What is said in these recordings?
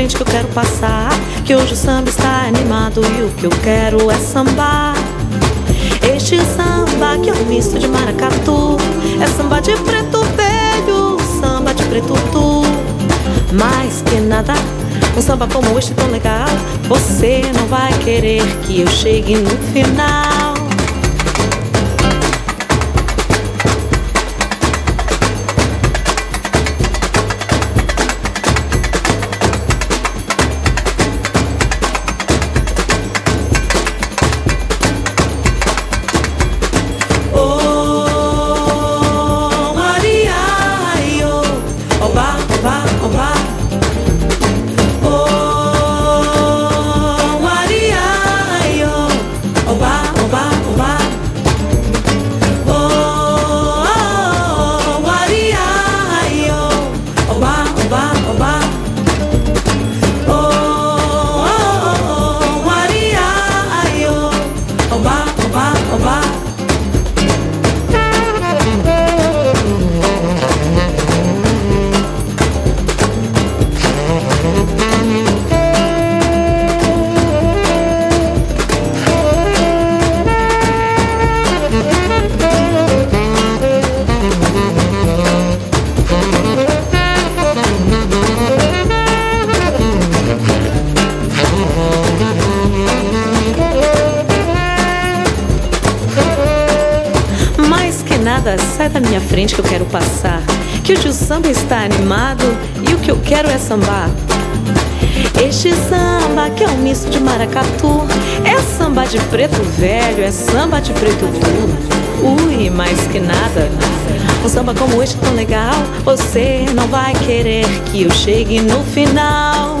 frente que eu quero passar. Que hoje o samba está animado e o que eu quero é sambar. Este samba que é um misto de maracatu, é samba de preto velho, samba de preto tu. Mais que nada, um samba como este tão legal, você não vai querer que eu chegue no final. Frente que eu quero passar. Que hoje o samba está animado e o que eu quero é sambar. Este samba que é um misto de maracatu É samba de preto velho, é samba de preto puro Ui, mais que nada Um samba como este tão legal Você não vai querer que eu chegue no final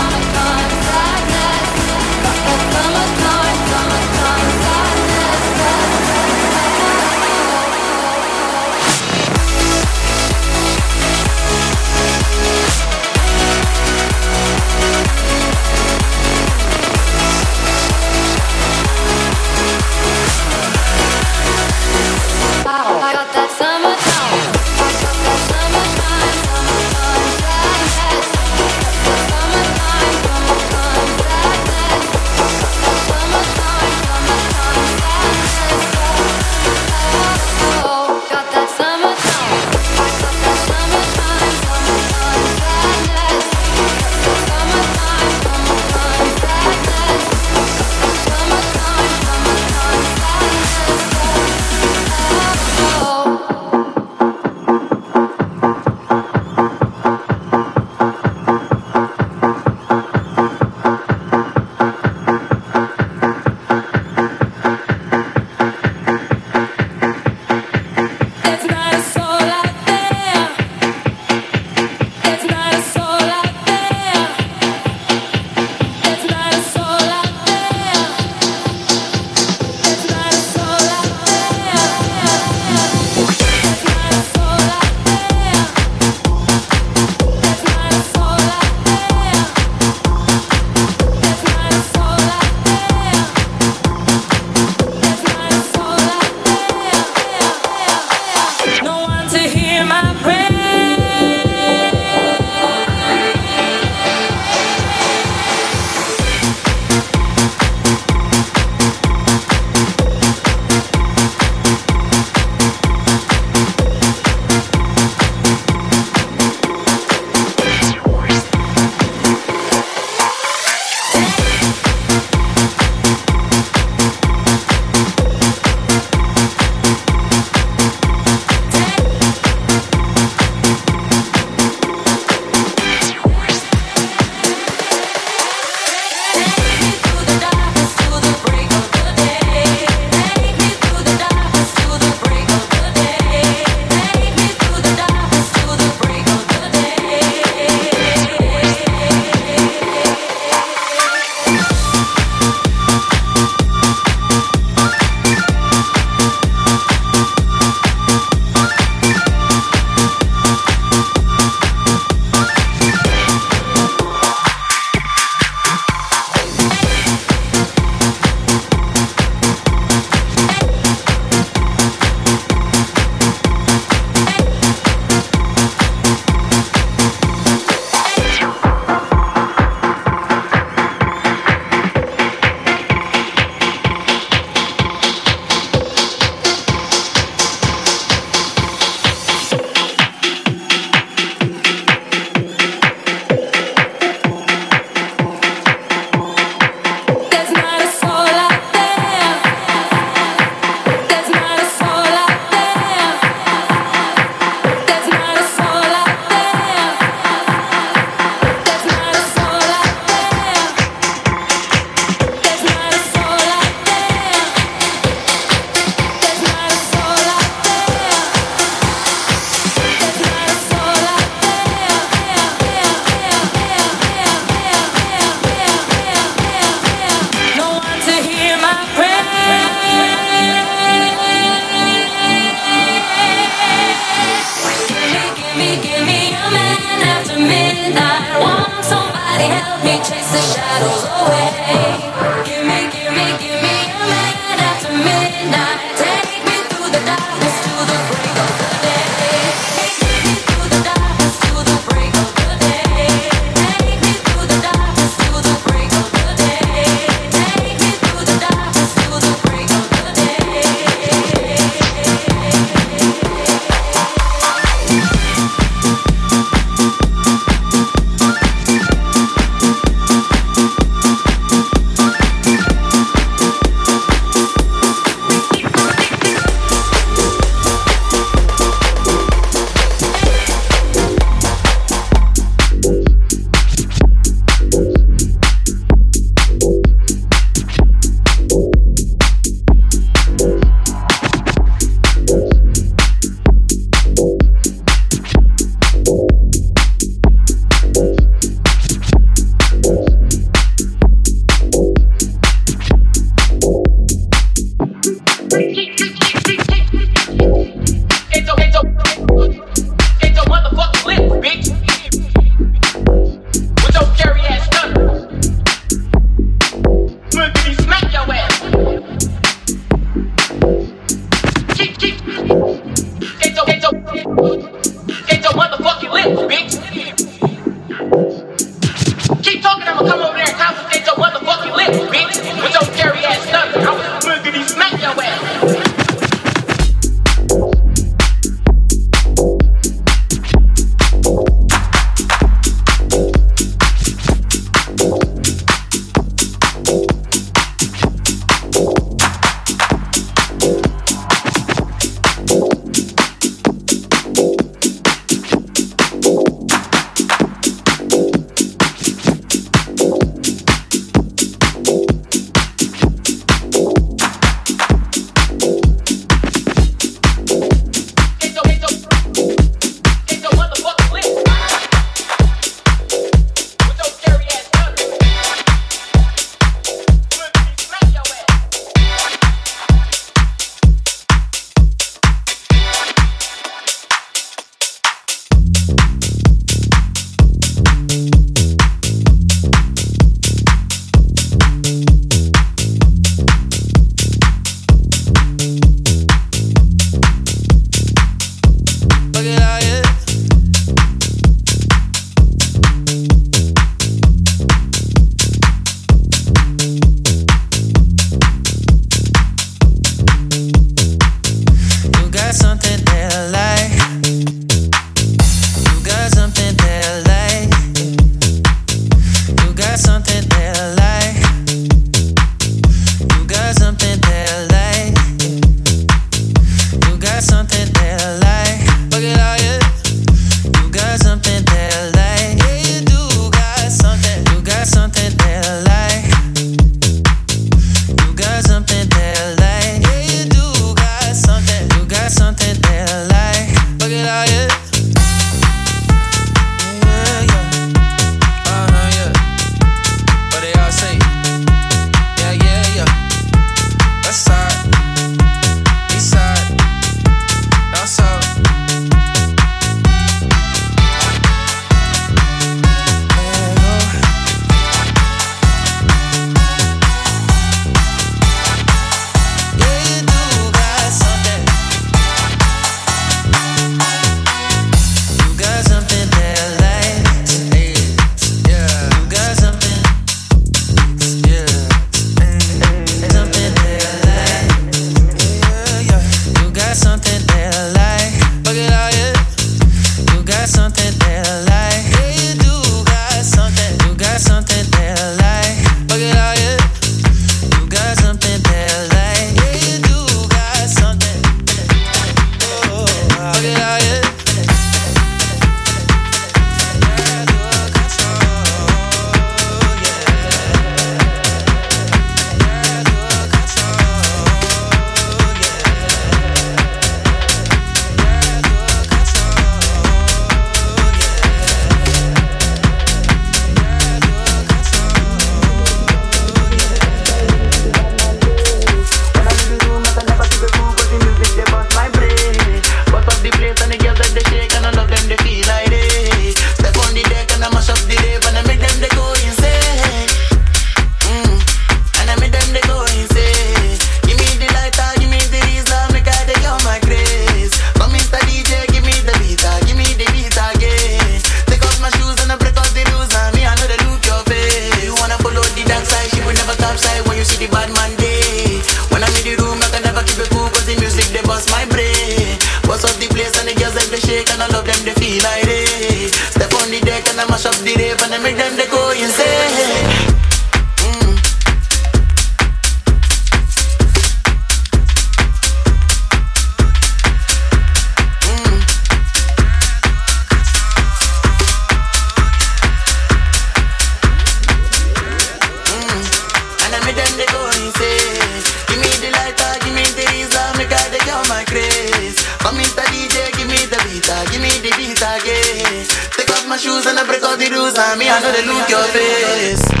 again. Take off my shoes and I break all the rules. on me, I know they look your face.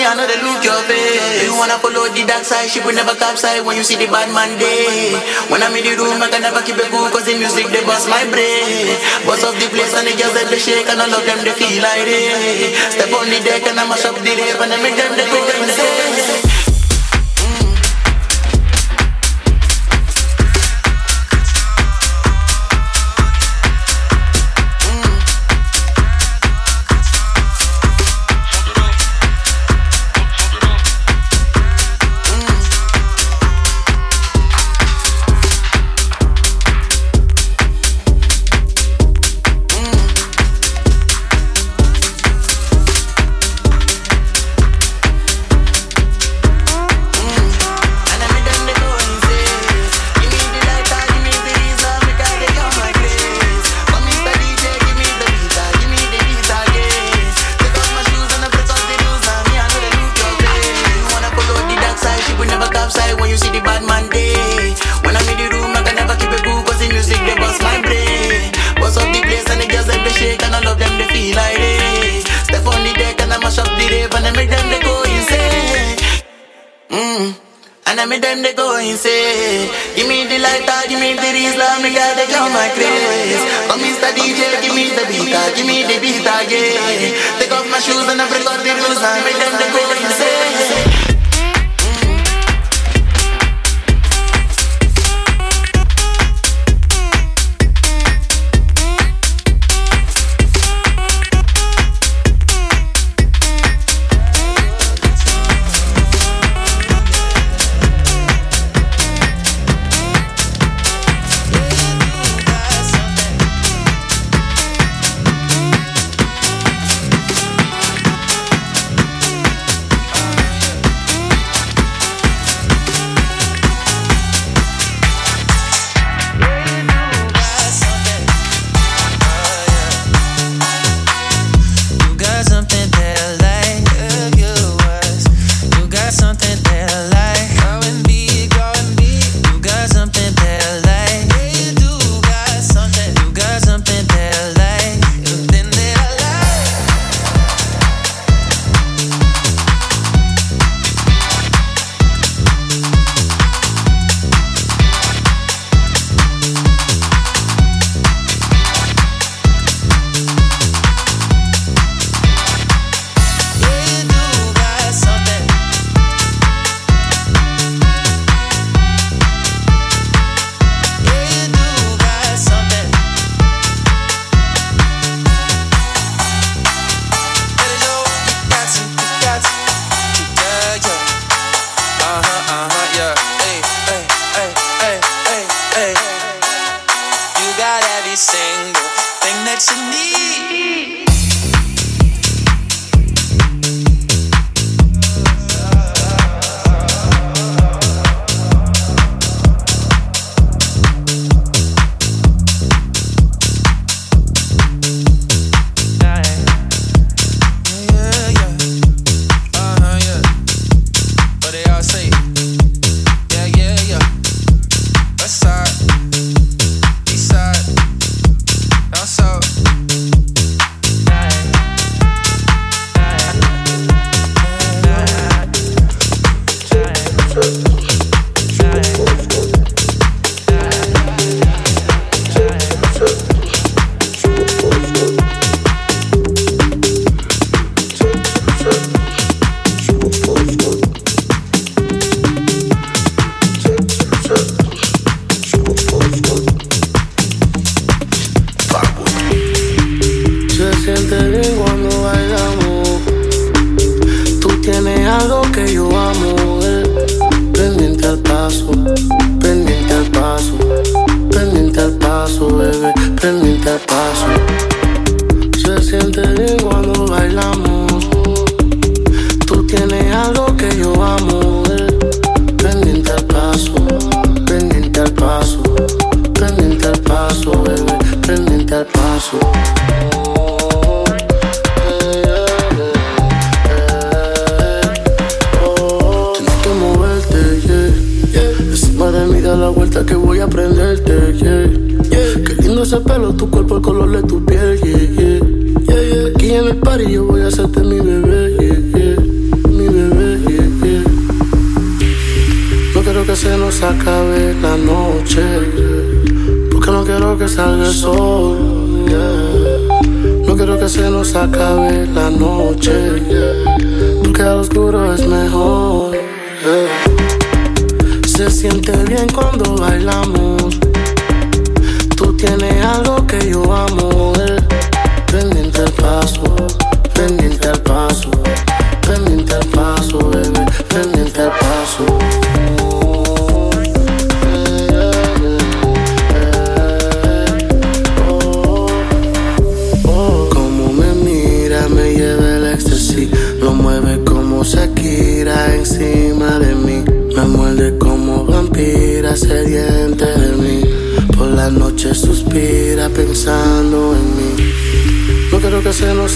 me, look your face. You wanna follow the dark side, ship will never capsize when you see the bad man day. When I'm in the room, I can never keep it cool, cause the music they bust my brain. Boss of the place and the girls that they shake, and all love them they feel like they. Step on the deck and I mash up the rave, and I make them they go and say.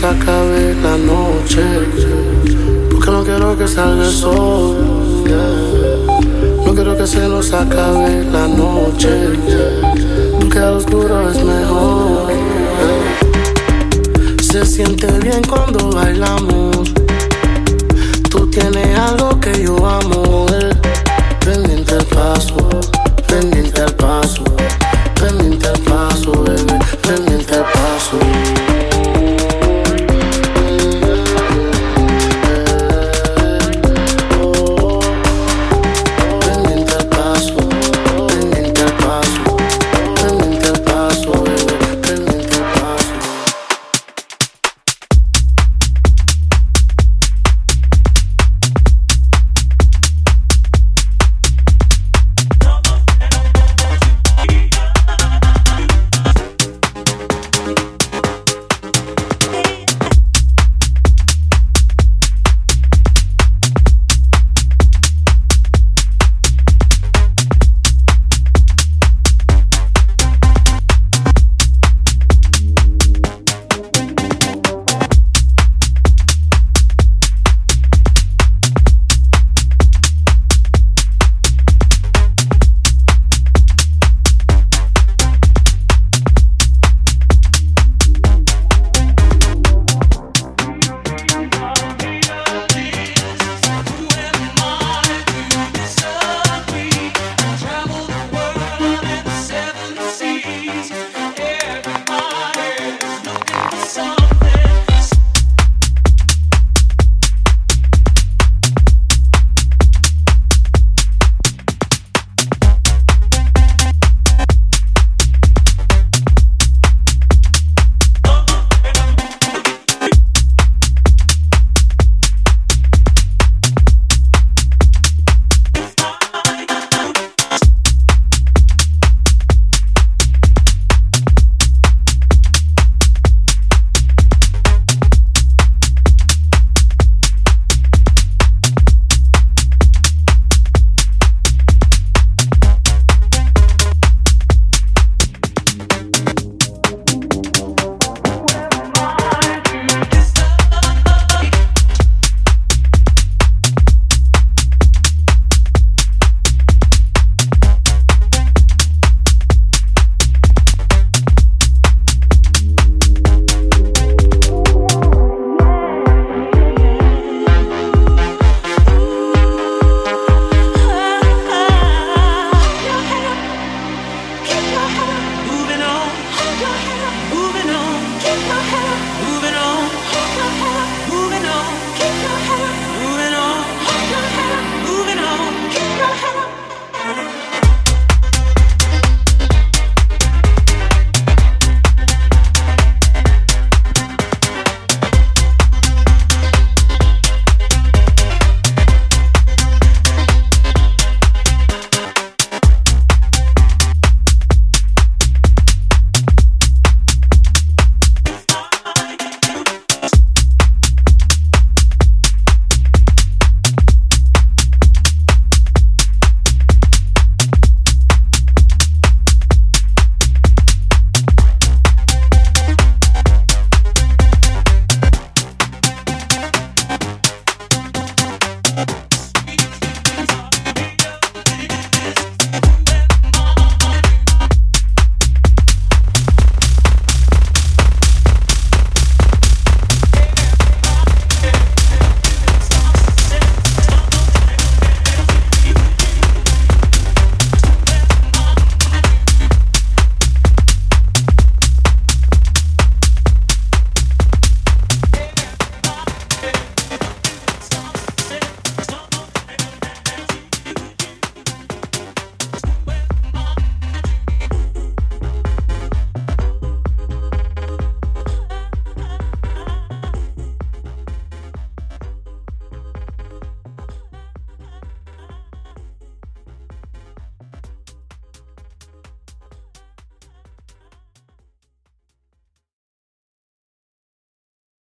se acabe la noche. Porque no quiero que salga el sol. No quiero que se nos acabe la noche. Porque al oscuro es mejor. Se siente bien cuando bailamos. Tú tienes algo que yo amo.